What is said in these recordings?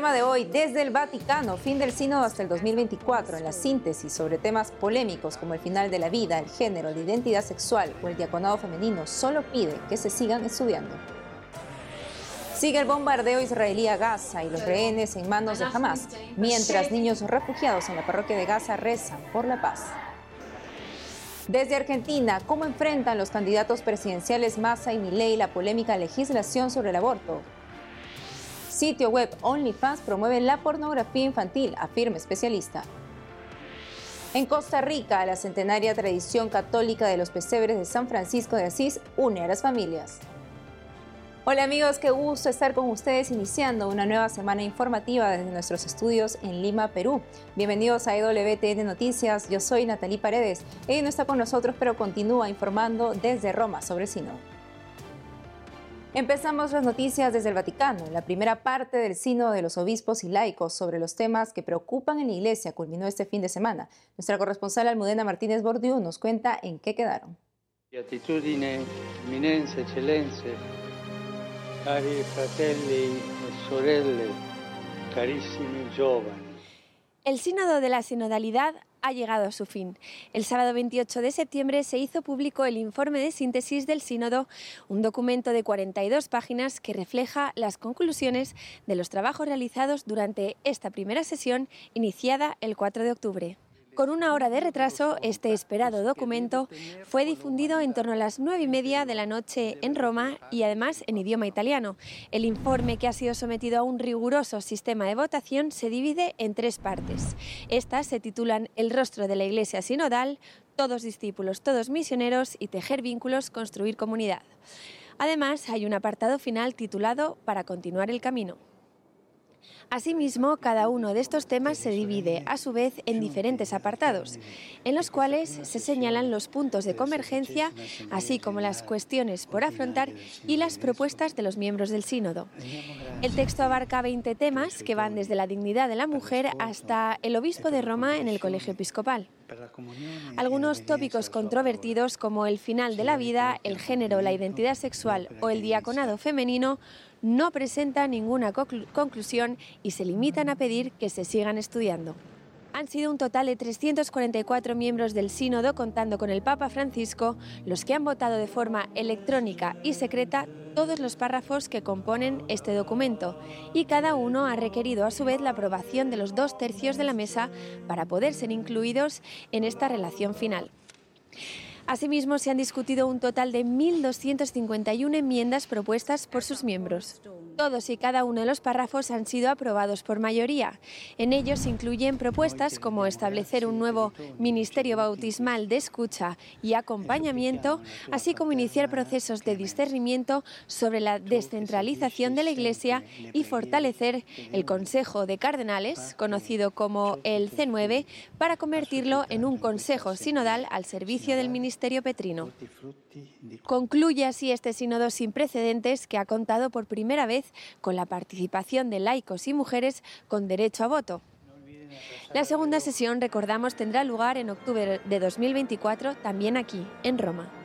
programa de hoy, desde el Vaticano, fin del sínodo hasta el 2024, en la síntesis sobre temas polémicos como el final de la vida, el género, la identidad sexual o el diaconado femenino, solo pide que se sigan estudiando. Sigue el bombardeo israelí a Gaza y los rehenes en manos de Hamas, mientras niños refugiados en la parroquia de Gaza rezan por la paz. Desde Argentina, ¿cómo enfrentan los candidatos presidenciales Massa y Milei la polémica legislación sobre el aborto? Sitio web OnlyFans promueve la pornografía infantil, afirma especialista. En Costa Rica, la centenaria tradición católica de los pesebres de San Francisco de Asís une a las familias. Hola amigos, qué gusto estar con ustedes iniciando una nueva semana informativa desde nuestros estudios en Lima, Perú. Bienvenidos a EWTN Noticias, yo soy Natalie Paredes. Ella no está con nosotros, pero continúa informando desde Roma sobre el Empezamos las noticias desde el Vaticano. La primera parte del Sínodo de los Obispos y Laicos sobre los temas que preocupan en la Iglesia culminó este fin de semana. Nuestra corresponsal Almudena Martínez Bordiú nos cuenta en qué quedaron. Beatitudine, eminenza, eccellenza, cari fratelli e sorelle, carissimi giovani. El Sínodo de la Sinodalidad ha llegado a su fin. El sábado 28 de septiembre se hizo público el informe de síntesis del Sínodo, un documento de 42 páginas que refleja las conclusiones de los trabajos realizados durante esta primera sesión iniciada el 4 de octubre. Con una hora de retraso, este esperado documento fue difundido en torno a las nueve y media de la noche en Roma y además en idioma italiano. El informe, que ha sido sometido a un riguroso sistema de votación, se divide en tres partes. Estas se titulan El rostro de la Iglesia sinodal, Todos discípulos, todos misioneros y Tejer vínculos, construir comunidad. Además, hay un apartado final titulado Para continuar el camino. Asimismo, cada uno de estos temas se divide, a su vez, en diferentes apartados, en los cuales se señalan los puntos de convergencia, así como las cuestiones por afrontar y las propuestas de los miembros del sínodo. El texto abarca 20 temas que van desde la dignidad de la mujer hasta el obispo de Roma en el colegio episcopal. Algunos tópicos controvertidos como el final de la vida, el género, la identidad sexual o el diaconado femenino no presentan ninguna conclusión y se limitan a pedir que se sigan estudiando. Han sido un total de 344 miembros del sínodo, contando con el Papa Francisco, los que han votado de forma electrónica y secreta todos los párrafos que componen este documento, y cada uno ha requerido a su vez la aprobación de los dos tercios de la mesa para poder ser incluidos en esta relación final. Asimismo, se han discutido un total de 1.251 enmiendas propuestas por sus miembros. Todos y cada uno de los párrafos han sido aprobados por mayoría. En ellos incluyen propuestas como establecer un nuevo ministerio bautismal de escucha y acompañamiento, así como iniciar procesos de discernimiento sobre la descentralización de la Iglesia y fortalecer el Consejo de Cardenales, conocido como el C9, para convertirlo en un consejo sinodal al servicio del Ministerio Petrino. Concluye así este sínodo sin precedentes que ha contado por primera vez con la participación de laicos y mujeres con derecho a voto. La segunda sesión, recordamos, tendrá lugar en octubre de 2024, también aquí, en Roma.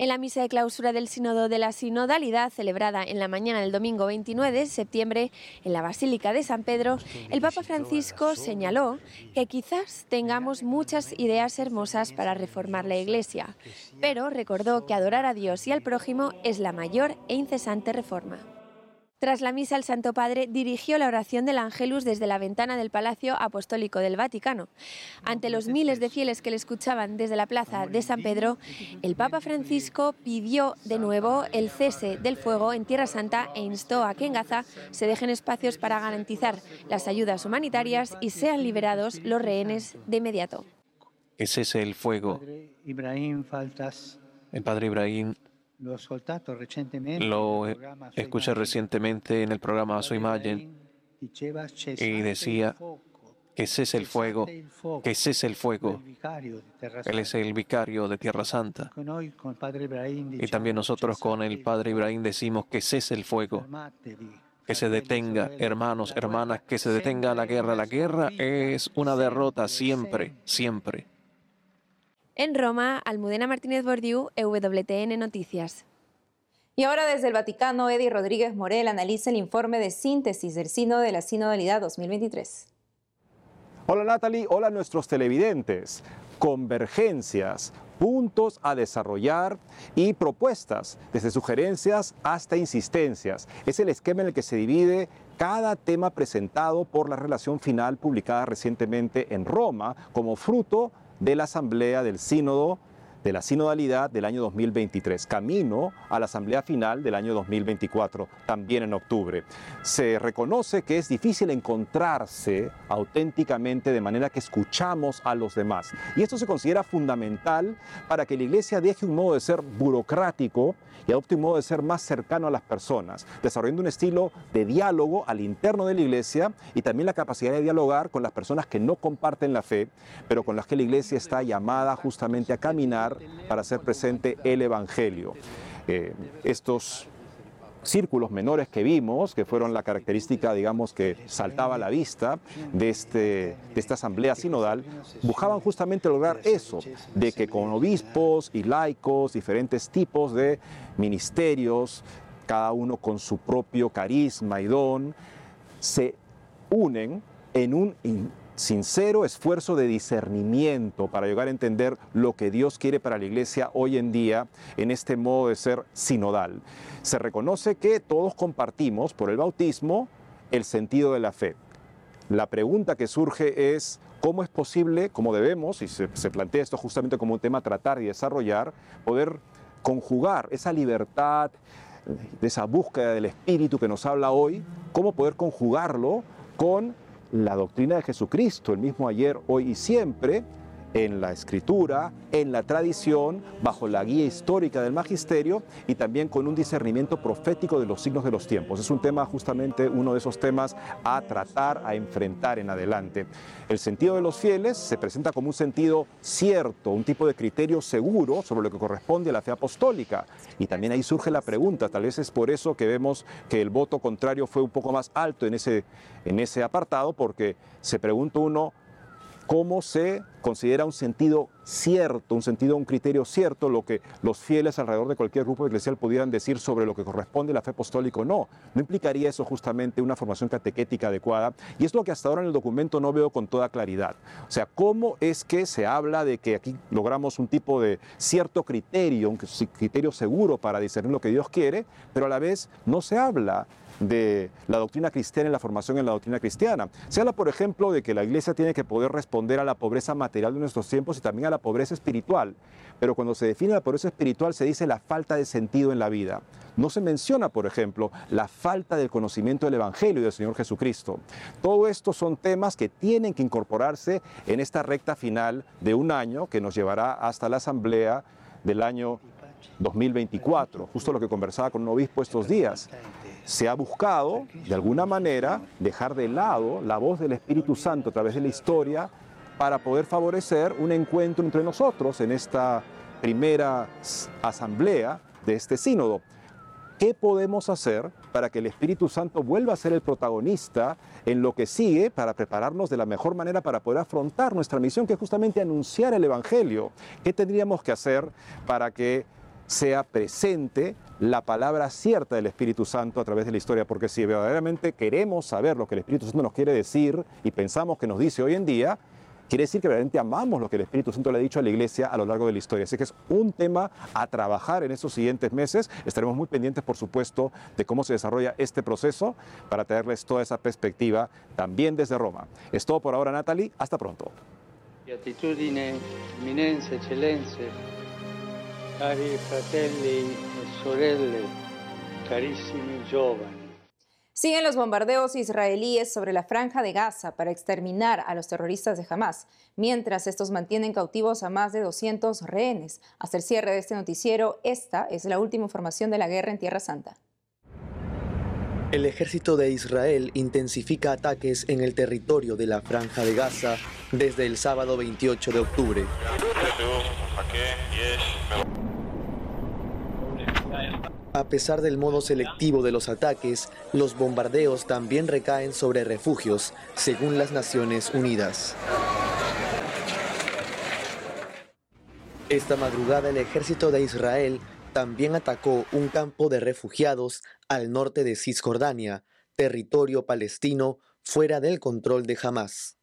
En la misa de clausura del Sínodo de la Sinodalidad, celebrada en la mañana del domingo 29 de septiembre en la Basílica de San Pedro, el Papa Francisco señaló que quizás tengamos muchas ideas hermosas para reformar la Iglesia, pero recordó que adorar a Dios y al prójimo es la mayor e incesante reforma. Tras la misa, el Santo Padre dirigió la oración del Ángelus desde la ventana del Palacio Apostólico del Vaticano. Ante los miles de fieles que le escuchaban desde la plaza de San Pedro, el Papa Francisco pidió de nuevo el cese del fuego en Tierra Santa e instó a que en Gaza se dejen espacios para garantizar las ayudas humanitarias y sean liberados los rehenes de inmediato. Que cese el fuego. El Padre Ibrahim lo escuché recientemente en el programa Su Imagen y decía que cese el fuego, que cese el fuego. Él es el vicario de Tierra Santa. Y también nosotros con el Padre Ibrahim decimos que cese el fuego, que se detenga, hermanos, hermanas, que se detenga la guerra. La guerra es una derrota siempre, siempre. En Roma, Almudena Martínez Bordiú, EWTN Noticias. Y ahora desde el Vaticano, Eddie Rodríguez Morel analiza el informe de síntesis del Sínodo de la Sinodalidad 2023. Hola Natalie, hola nuestros televidentes. Convergencias, puntos a desarrollar y propuestas, desde sugerencias hasta insistencias. Es el esquema en el que se divide cada tema presentado por la relación final publicada recientemente en Roma como fruto de la Asamblea del Sínodo de la sinodalidad del año 2023, camino a la asamblea final del año 2024, también en octubre. Se reconoce que es difícil encontrarse auténticamente de manera que escuchamos a los demás. Y esto se considera fundamental para que la iglesia deje un modo de ser burocrático y adopte un modo de ser más cercano a las personas, desarrollando un estilo de diálogo al interno de la iglesia y también la capacidad de dialogar con las personas que no comparten la fe, pero con las que la iglesia está llamada justamente a caminar para hacer presente el Evangelio. Eh, estos círculos menores que vimos, que fueron la característica, digamos, que saltaba a la vista de, este, de esta asamblea sinodal, buscaban justamente lograr eso, de que con obispos y laicos, diferentes tipos de ministerios, cada uno con su propio carisma y don, se unen en un sincero esfuerzo de discernimiento para llegar a entender lo que Dios quiere para la iglesia hoy en día en este modo de ser sinodal. Se reconoce que todos compartimos por el bautismo el sentido de la fe. La pregunta que surge es, ¿cómo es posible, cómo debemos, y se, plantea esto justamente como un tema a tratar y desarrollar, poder conjugar esa libertad, esa búsqueda del Espíritu que nos habla hoy, cómo poder conjugarlo con la doctrina de Jesucristo, el mismo ayer, hoy y siempre, en la escritura, en la tradición, bajo la guía histórica del magisterio y también con un discernimiento profético de los signos de los tiempos. Es un tema justamente uno de esos temas a tratar, a enfrentar en adelante. El sentido de los fieles se presenta como un sentido cierto, un tipo de criterio seguro sobre lo que corresponde a la fe apostólica. Y también ahí surge la pregunta, tal vez es por eso que vemos que el voto contrario fue un poco más alto en ese, en ese apartado, porque se pregunta uno, cómo se considera un sentido cierto, un sentido, un criterio cierto, lo que los fieles alrededor de cualquier grupo eclesial pudieran decir sobre lo que corresponde a la fe apostólica o no. No implicaría eso justamente una formación catequética adecuada y es lo que hasta ahora en el documento no veo con toda claridad. O sea, ¿cómo es que se habla de que aquí logramos un tipo de cierto criterio, un criterio seguro para discernir lo que Dios quiere, pero a la vez no se habla de la doctrina cristiana y la formación en la doctrina cristiana. Se habla, por ejemplo, de que la iglesia tiene que poder responder a la pobreza material de nuestros tiempos y también a la pobreza espiritual. Pero cuando se define la pobreza espiritual se dice la falta de sentido en la vida. No se menciona, por ejemplo, la falta del conocimiento del Evangelio y del Señor Jesucristo. Todo esto son temas que tienen que incorporarse en esta recta final de un año que nos llevará hasta la asamblea del año 2024, justo lo que conversaba con un obispo estos días se ha buscado, de alguna manera, dejar de lado la voz del Espíritu Santo a través de la historia para poder favorecer un encuentro entre nosotros en esta primera asamblea de este sínodo. ¿Qué podemos hacer para que el Espíritu Santo vuelva a ser el protagonista en lo que sigue para prepararnos de la mejor manera para poder afrontar nuestra misión, que es justamente anunciar el Evangelio? ¿Qué tendríamos que hacer para que sea presente la palabra cierta del Espíritu Santo a través de la historia, porque si verdaderamente queremos saber lo que el Espíritu Santo nos quiere decir y pensamos que nos dice hoy en día, quiere decir que verdaderamente amamos lo que el Espíritu Santo le ha dicho a la iglesia a lo largo de la historia. Así que es un tema a trabajar en estos siguientes meses. Estaremos muy pendientes, por supuesto, de cómo se desarrolla este proceso para traerles toda esa perspectiva también desde Roma. Es todo por ahora, Natalie. Hasta pronto. E carissimi giovani. Siguen los bombardeos israelíes sobre la franja de Gaza para exterminar a los terroristas de Hamas, mientras estos mantienen cautivos a más de 200 rehenes. Hasta el cierre de este noticiero, esta es la última información de la guerra en Tierra Santa. El ejército de Israel intensifica ataques en el territorio de la franja de Gaza desde el sábado 28 de octubre. A pesar del modo selectivo de los ataques, los bombardeos también recaen sobre refugios, según las Naciones Unidas. Esta madrugada el ejército de Israel también atacó un campo de refugiados al norte de Cisjordania, territorio palestino fuera del control de Hamas.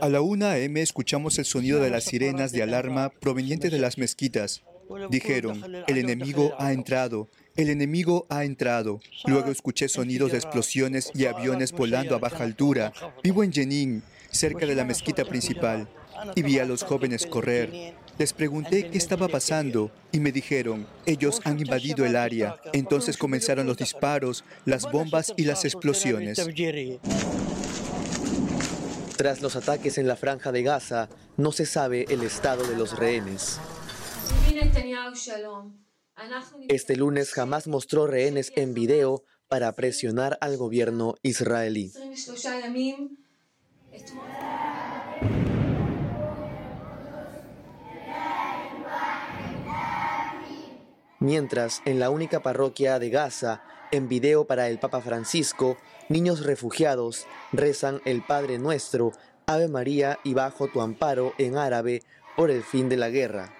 A la 1 a.m. escuchamos el sonido de las sirenas de alarma provenientes de las mezquitas. Dijeron, el enemigo ha entrado, el enemigo ha entrado. Luego escuché sonidos de explosiones y aviones volando a baja altura. Vivo en Jenin, cerca de la mezquita principal, y vi a los jóvenes correr. Les pregunté qué estaba pasando y me dijeron, ellos han invadido el área. Entonces comenzaron los disparos, las bombas y las explosiones. Tras los ataques en la franja de Gaza, no se sabe el estado de los rehenes. Este lunes jamás mostró rehenes en video para presionar al gobierno israelí. Mientras, en la única parroquia de Gaza, en video para el Papa Francisco, niños refugiados rezan el Padre Nuestro, Ave María y bajo tu amparo en árabe por el fin de la guerra.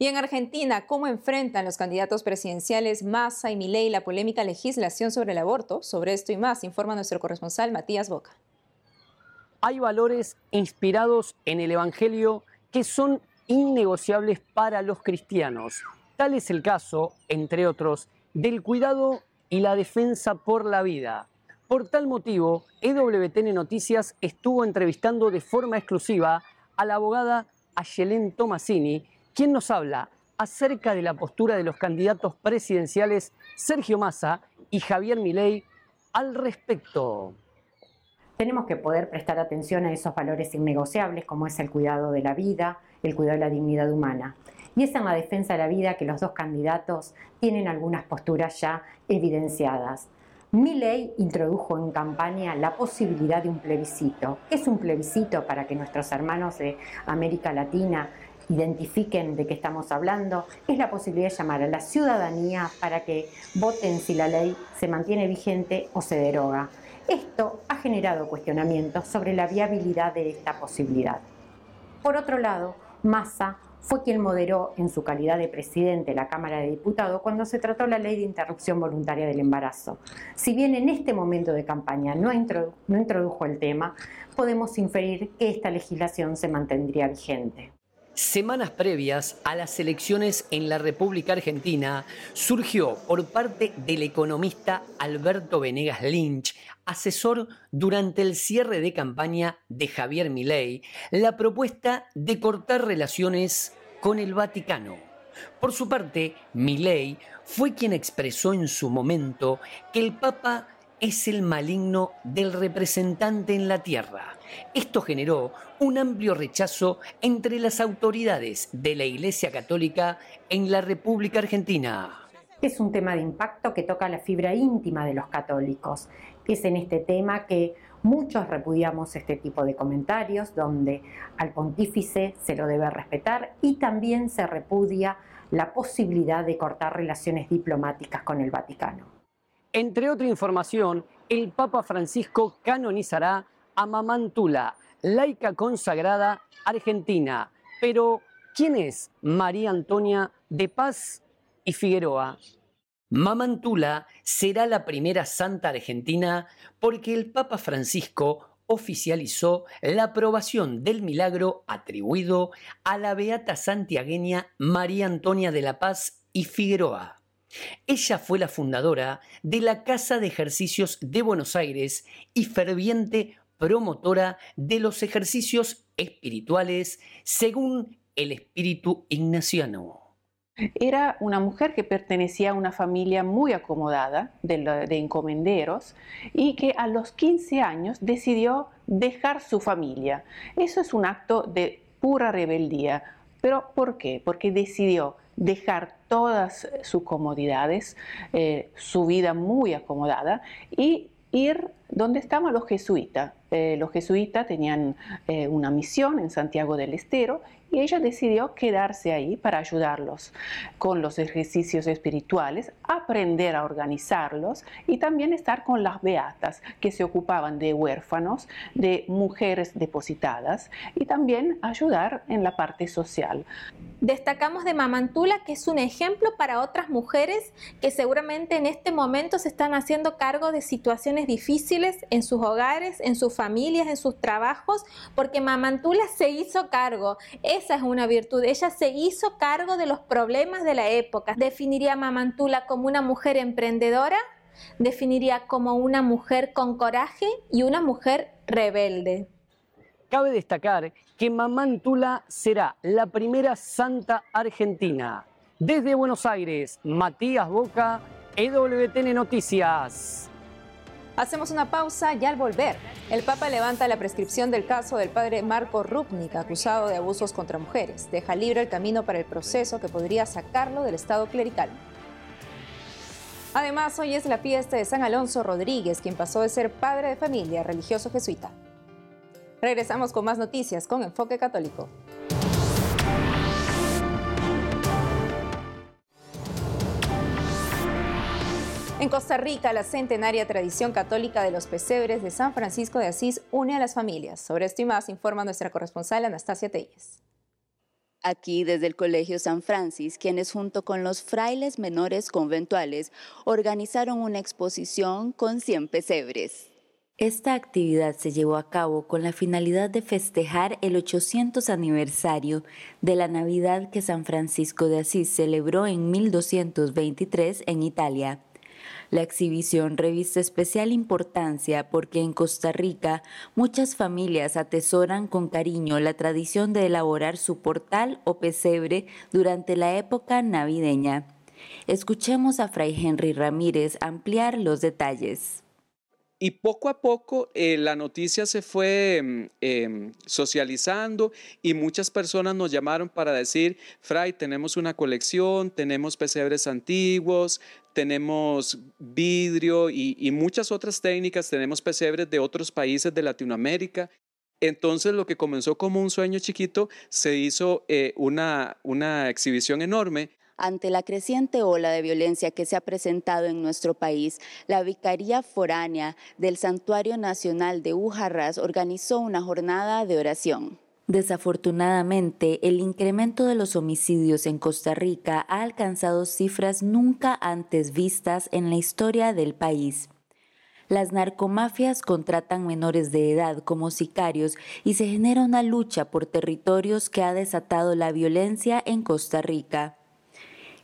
Y en Argentina, ¿cómo enfrentan los candidatos presidenciales Massa y Milei la polémica legislación sobre el aborto? Sobre esto y más informa nuestro corresponsal Matías Boca. Hay valores inspirados en el Evangelio que son innegociables para los cristianos. Tal es el caso, entre otros, del cuidado y la defensa por la vida. Por tal motivo, EWTN Noticias estuvo entrevistando de forma exclusiva a la abogada Ayelén Tomasini, quien nos habla acerca de la postura de los candidatos presidenciales Sergio Massa y Javier Milei al respecto. Tenemos que poder prestar atención a esos valores innegociables como es el cuidado de la vida, el cuidado de la dignidad humana. Y es en la defensa de la vida que los dos candidatos tienen algunas posturas ya evidenciadas. Milley introdujo en campaña la posibilidad de un plebiscito. Es un plebiscito para que nuestros hermanos de América Latina identifiquen de qué estamos hablando, es la posibilidad de llamar a la ciudadanía para que voten si la ley se mantiene vigente o se deroga. Esto ha generado cuestionamientos sobre la viabilidad de esta posibilidad. Por otro lado, Massa fue quien moderó en su calidad de presidente de la Cámara de Diputados cuando se trató la ley de interrupción voluntaria del embarazo. Si bien en este momento de campaña no, no introdujo el tema, podemos inferir que esta legislación se mantendría vigente. Semanas previas a las elecciones en la República Argentina, surgió por parte del economista Alberto Venegas Lynch, asesor durante el cierre de campaña de Javier Milei, la propuesta de cortar relaciones con el Vaticano. Por su parte, Milei fue quien expresó en su momento que el Papa es el maligno del representante en la tierra. Esto generó un amplio rechazo entre las autoridades de la Iglesia Católica en la República Argentina. Es un tema de impacto que toca la fibra íntima de los católicos. Es en este tema que muchos repudiamos este tipo de comentarios, donde al pontífice se lo debe respetar y también se repudia la posibilidad de cortar relaciones diplomáticas con el Vaticano. Entre otra información, el Papa Francisco canonizará a Mamantula, laica consagrada argentina. Pero, ¿quién es María Antonia de Paz y Figueroa? Mamantula será la primera santa argentina porque el Papa Francisco oficializó la aprobación del milagro atribuido a la beata santiagueña María Antonia de la Paz y Figueroa. Ella fue la fundadora de la Casa de Ejercicios de Buenos Aires y ferviente promotora de los ejercicios espirituales según el espíritu ignaciano. Era una mujer que pertenecía a una familia muy acomodada de, de, encomenderos y que a los 15 años decidió dejar su familia. Eso es un acto de pura rebeldía. ¿Pero por qué? Porque decidió dejar todas sus comodidades, eh, su vida muy acomodada y ir donde estaban los jesuitas. Eh, los jesuitas tenían eh, una misión en Santiago del Estero y ella decidió quedarse ahí para ayudarlos con los ejercicios espirituales, aprender a organizarlos y también estar con las beatas que se ocupaban de huérfanos, de mujeres depositadas y también ayudar en la parte social. Destacamos de Mamantula que es un ejemplo para otras mujeres que seguramente en este momento se están haciendo cargo de situaciones difíciles en sus hogares, en sus familias, en sus trabajos, porque Mamantula se hizo cargo. Esa es una virtud. Ella se hizo cargo de los problemas de la época. Definiría a Mamantula como una mujer emprendedora, definiría como una mujer con coraje y una mujer rebelde. Cabe destacar que Mamantula será la primera santa argentina. Desde Buenos Aires, Matías Boca, EWTN Noticias. Hacemos una pausa y al volver, el Papa levanta la prescripción del caso del padre Marco Rupnik, acusado de abusos contra mujeres. Deja libre el camino para el proceso que podría sacarlo del estado clerical. Además, hoy es la fiesta de San Alonso Rodríguez, quien pasó de ser padre de familia religioso jesuita. Regresamos con más noticias con Enfoque Católico. En Costa Rica, la centenaria tradición católica de los pesebres de San Francisco de Asís une a las familias. Sobre esto y más informa nuestra corresponsal Anastasia Telles. Aquí desde el Colegio San Francis, quienes junto con los frailes menores conventuales organizaron una exposición con 100 pesebres. Esta actividad se llevó a cabo con la finalidad de festejar el 800 aniversario de la Navidad que San Francisco de Asís celebró en 1223 en Italia. La exhibición reviste especial importancia porque en Costa Rica muchas familias atesoran con cariño la tradición de elaborar su portal o pesebre durante la época navideña. Escuchemos a Fray Henry Ramírez ampliar los detalles. Y poco a poco eh, la noticia se fue mm, em, socializando y muchas personas nos llamaron para decir, Fray, tenemos una colección, tenemos pesebres antiguos, tenemos vidrio y, muchas otras técnicas, tenemos pesebres de otros países de Latinoamérica. Entonces lo que comenzó como un sueño chiquito se hizo eh, una, una exhibición enorme ante la creciente ola de violencia que se ha presentado en nuestro país, la Vicaría Foránea del Santuario Nacional de Ujarras organizó una jornada de oración. Desafortunadamente, el incremento de los homicidios en Costa Rica ha alcanzado cifras nunca antes vistas en la historia del país. Las narcomafias contratan menores de edad como sicarios y se genera una lucha por territorios que ha desatado la violencia en Costa Rica.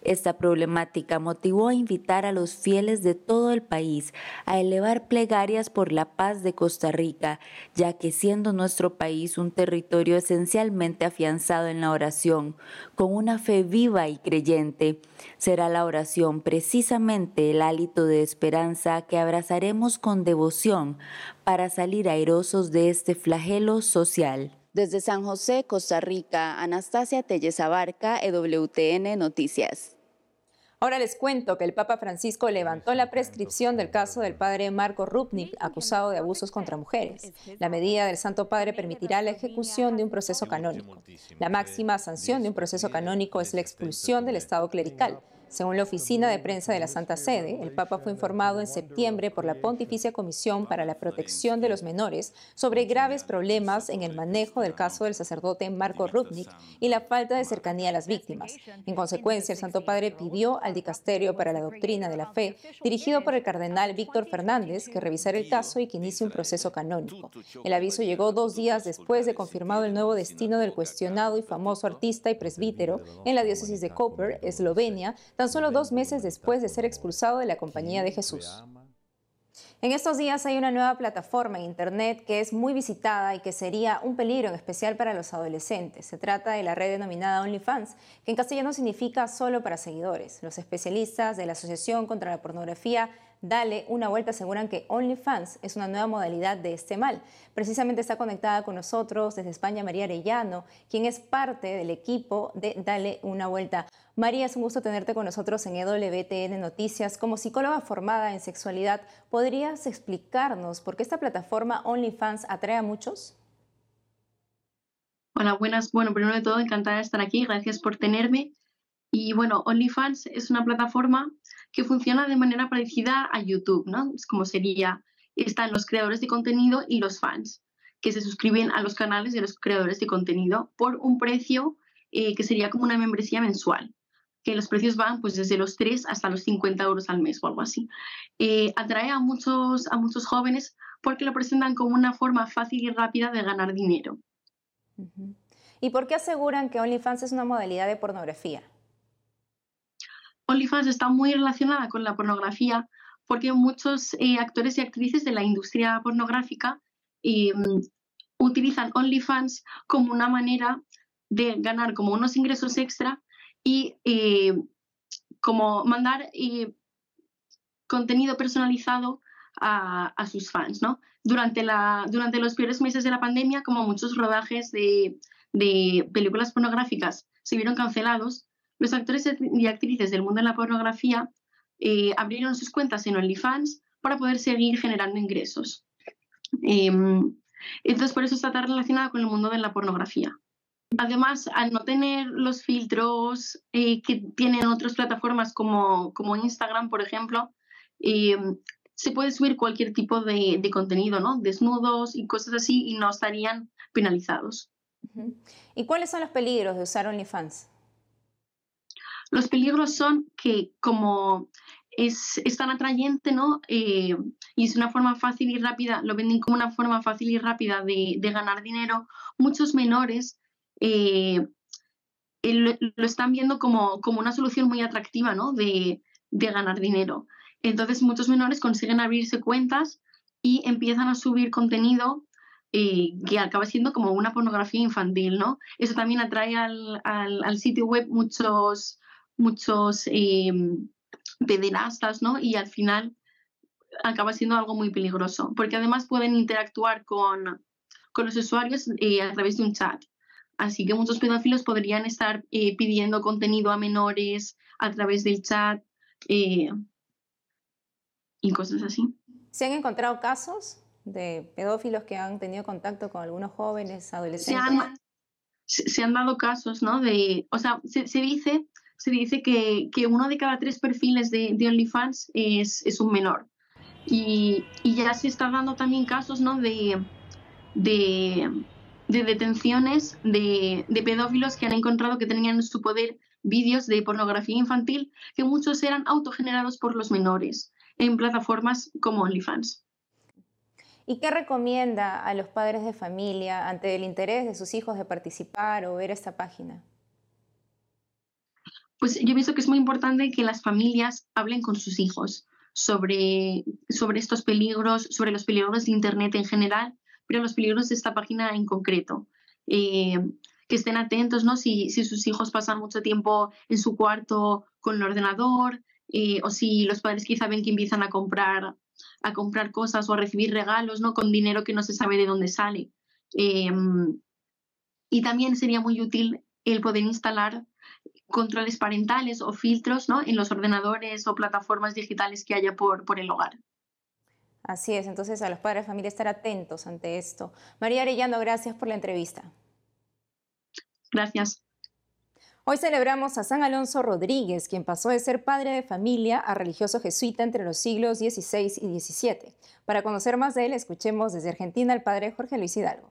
Esta problemática motivó a invitar a los fieles de todo el país a elevar plegarias por la paz de Costa Rica, ya que siendo nuestro país un territorio esencialmente afianzado en la oración, con una fe viva y creyente, será la oración precisamente el hálito de esperanza que abrazaremos con devoción para salir airosos de este flagelo social. Desde San José, Costa Rica, Anastasia Telles Abarca, EWTN Noticias. Ahora les cuento que el Papa Francisco levantó la prescripción del caso del padre Marco Rupnik, acusado de abusos contra mujeres. La medida del Santo Padre permitirá la ejecución de un proceso canónico. La máxima sanción de un proceso canónico es la expulsión del Estado clerical. Según la oficina de prensa de la Santa Sede, el Papa fue informado en septiembre por la Pontificia Comisión para la Protección de los Menores sobre graves problemas en el manejo del caso del sacerdote Marco Rupnik y la falta de cercanía a las víctimas. En consecuencia, el Santo Padre pidió al Dicasterio para la Doctrina de la Fe, dirigido por el cardenal Víctor Fernández, que revisara el caso y que inicie un proceso canónico. El aviso llegó dos días después de confirmado el nuevo destino del cuestionado y famoso artista y presbítero en la diócesis de Koper, Eslovenia, tan solo dos meses después de ser expulsado de la Compañía de Jesús. En estos días hay una nueva plataforma en Internet que es muy visitada y que sería un peligro en especial para los adolescentes. Se trata de la red denominada OnlyFans, que en castellano significa solo para seguidores. Los especialistas de la Asociación contra la Pornografía Dale una vuelta aseguran que OnlyFans es una nueva modalidad de este mal. Precisamente está conectada con nosotros desde España María Arellano, quien es parte del equipo de Dale una vuelta. María, es un gusto tenerte con nosotros en EWTN Noticias. Como psicóloga formada en sexualidad, ¿podrías explicarnos por qué esta plataforma OnlyFans atrae a muchos? Hola, buenas. Bueno, primero de todo, encantada de estar aquí. Gracias por tenerme. Y bueno, OnlyFans es una plataforma que funciona de manera parecida a YouTube, ¿no? Es como sería, están los creadores de contenido y los fans, que se suscriben a los canales de los creadores de contenido por un precio eh, que sería como una membresía mensual que los precios van pues desde los 3 hasta los 50 euros al mes o algo así. Eh, atrae a muchos, a muchos jóvenes porque lo presentan como una forma fácil y rápida de ganar dinero. ¿Y por qué aseguran que OnlyFans es una modalidad de pornografía? OnlyFans está muy relacionada con la pornografía porque muchos eh, actores y actrices de la industria pornográfica em, utilizan OnlyFans como una manera de ganar como unos ingresos extra y eh, como mandar eh, contenido personalizado a, sus fans. ¿no? Durante, la, durante los peores meses de la pandemia, como muchos rodajes de, de películas pornográficas se vieron cancelados, los actores y actrices del mundo de la pornografía eh, abrieron sus cuentas en OnlyFans para poder seguir generando ingresos. Em, entonces, por eso está tan relacionada con el mundo de la pornografía. Además, al no tener los filtros eh, que tienen otras plataformas como, como Instagram, por ejemplo, em, se puede subir cualquier tipo de, de, contenido, ¿no? Desnudos y cosas así y no estarían penalizados. ¿Y cuáles son los peligros de usar OnlyFans? Los peligros son que como es, tan atrayente, ¿no? Eh, y es una forma fácil y rápida, lo venden como una forma fácil y rápida de, ganar dinero, muchos menores lo, están viendo como, como, una solución muy atractiva, ¿no? De, de ganar dinero. Entonces muchos menores consiguen abrirse cuentas y empiezan a subir contenido eh, que acaba siendo como una pornografía infantil, ¿no? Eso también atrae al, al sitio web muchos muchos eh, pederastas, ¿no? Y al final acaba siendo algo muy peligroso, porque además pueden interactuar con, los usuarios eh, a través de un chat. Así que muchos pedófilos podrían estar eh, pidiendo contenido a menores a través del chat y cosas así. ¿Se han encontrado casos de pedófilos que han tenido contacto con algunos jóvenes, adolescentes? Se han, dado casos, ¿no? De, o sea, se, se dice se dice que, uno de cada tres perfiles de, de OnlyFans es, un menor. Y, ya se están dando también casos ¿no? de, de, detenciones de, pedófilos que han encontrado que tenían en su poder vídeos de pornografía infantil que muchos eran autogenerados por los menores en plataformas como OnlyFans. ¿Y qué recomienda a los padres de familia ante el interés de sus hijos de participar o ver esta página? pues yo pienso que es muy importante que las familias hablen con sus hijos sobre, sobre estos peligros, sobre los peligros de Internet en general, pero los peligros de esta página en concreto. Eh, que estén atentos, ¿no? Si, si, sus hijos pasan mucho tiempo en su cuarto con el ordenador, eh, o si los padres quizá ven que empiezan a comprar, a comprar cosas o a recibir regalos, ¿no? Con dinero que no se sabe de dónde sale. Eh, y también sería muy útil el poder instalar controles parentales o filtros ¿no? en los ordenadores o plataformas digitales que haya por, por el hogar. Así es, entonces a los padres de familia estar atentos ante esto. María Arellano, gracias por la entrevista. Gracias. Hoy celebramos a San Alonso Rodríguez, quien pasó de ser padre de familia a religioso jesuita entre los siglos XVI y XVII. Para conocer más de él, escuchemos desde Argentina al padre Jorge Luis Hidalgo.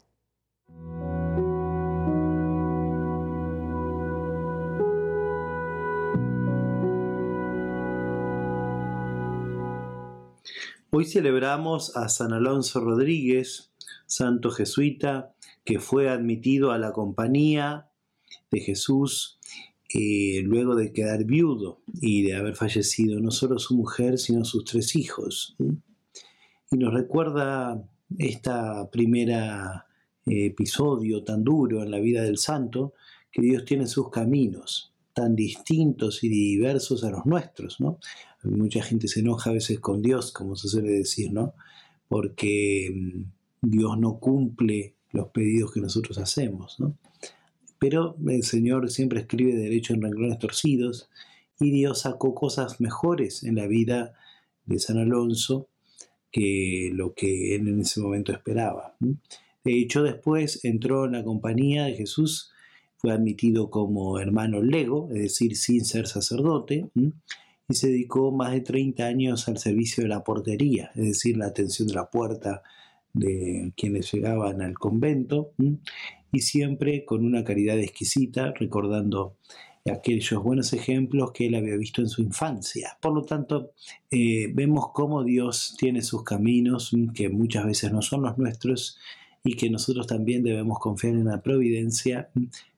Hoy celebramos a San Alonso Rodríguez, santo jesuita, que fue admitido a la compañía de Jesús eh, luego de quedar viudo y de haber fallecido no solo su mujer, sino sus tres hijos. Y nos recuerda esta primera eh, episodio tan duro en la vida del santo, que Dios tiene sus caminos tan distintos y diversos a los nuestros, ¿no? Mucha gente se enoja a veces con Dios, como se suele decir, ¿no? Porque mm, Dios no cumple los pedidos que nosotros hacemos, ¿no? Pero el Señor siempre escribe derecho en renglones torcidos y Dios sacó cosas mejores en la vida de San Alonso que lo que él en ese momento esperaba. De hecho, después entró en la compañía de Jesús, fue admitido como hermano lego, es decir, sin ser sacerdote, y se dedicó más de 30 años al servicio de la portería, es decir, la atención de la puerta de quienes llegaban al convento, y siempre con una caridad exquisita, recordando aquellos buenos ejemplos que él había visto en su infancia. Por lo tanto, eh, vemos cómo Dios tiene sus caminos, que muchas veces no son los nuestros, y que nosotros también debemos confiar en la providencia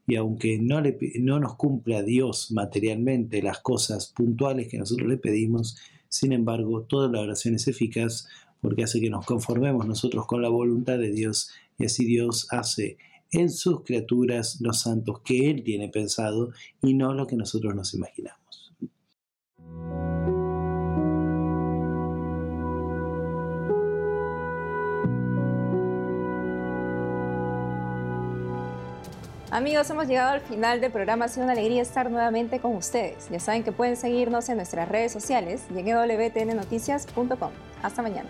y aunque no, le, no nos cumpla Dios materialmente las cosas puntuales que nosotros le pedimos, sin embargo, toda la oración es eficaz porque hace que nos conformemos nosotros con la voluntad de Dios y así Dios hace en sus criaturas los santos que Él tiene pensado y no lo que nosotros nos imaginamos. Amigos, hemos llegado al final del programa. Ha sido una alegría estar nuevamente con ustedes. Ya saben que pueden seguirnos en nuestras redes sociales y en wtnnoticias.com. Hasta mañana.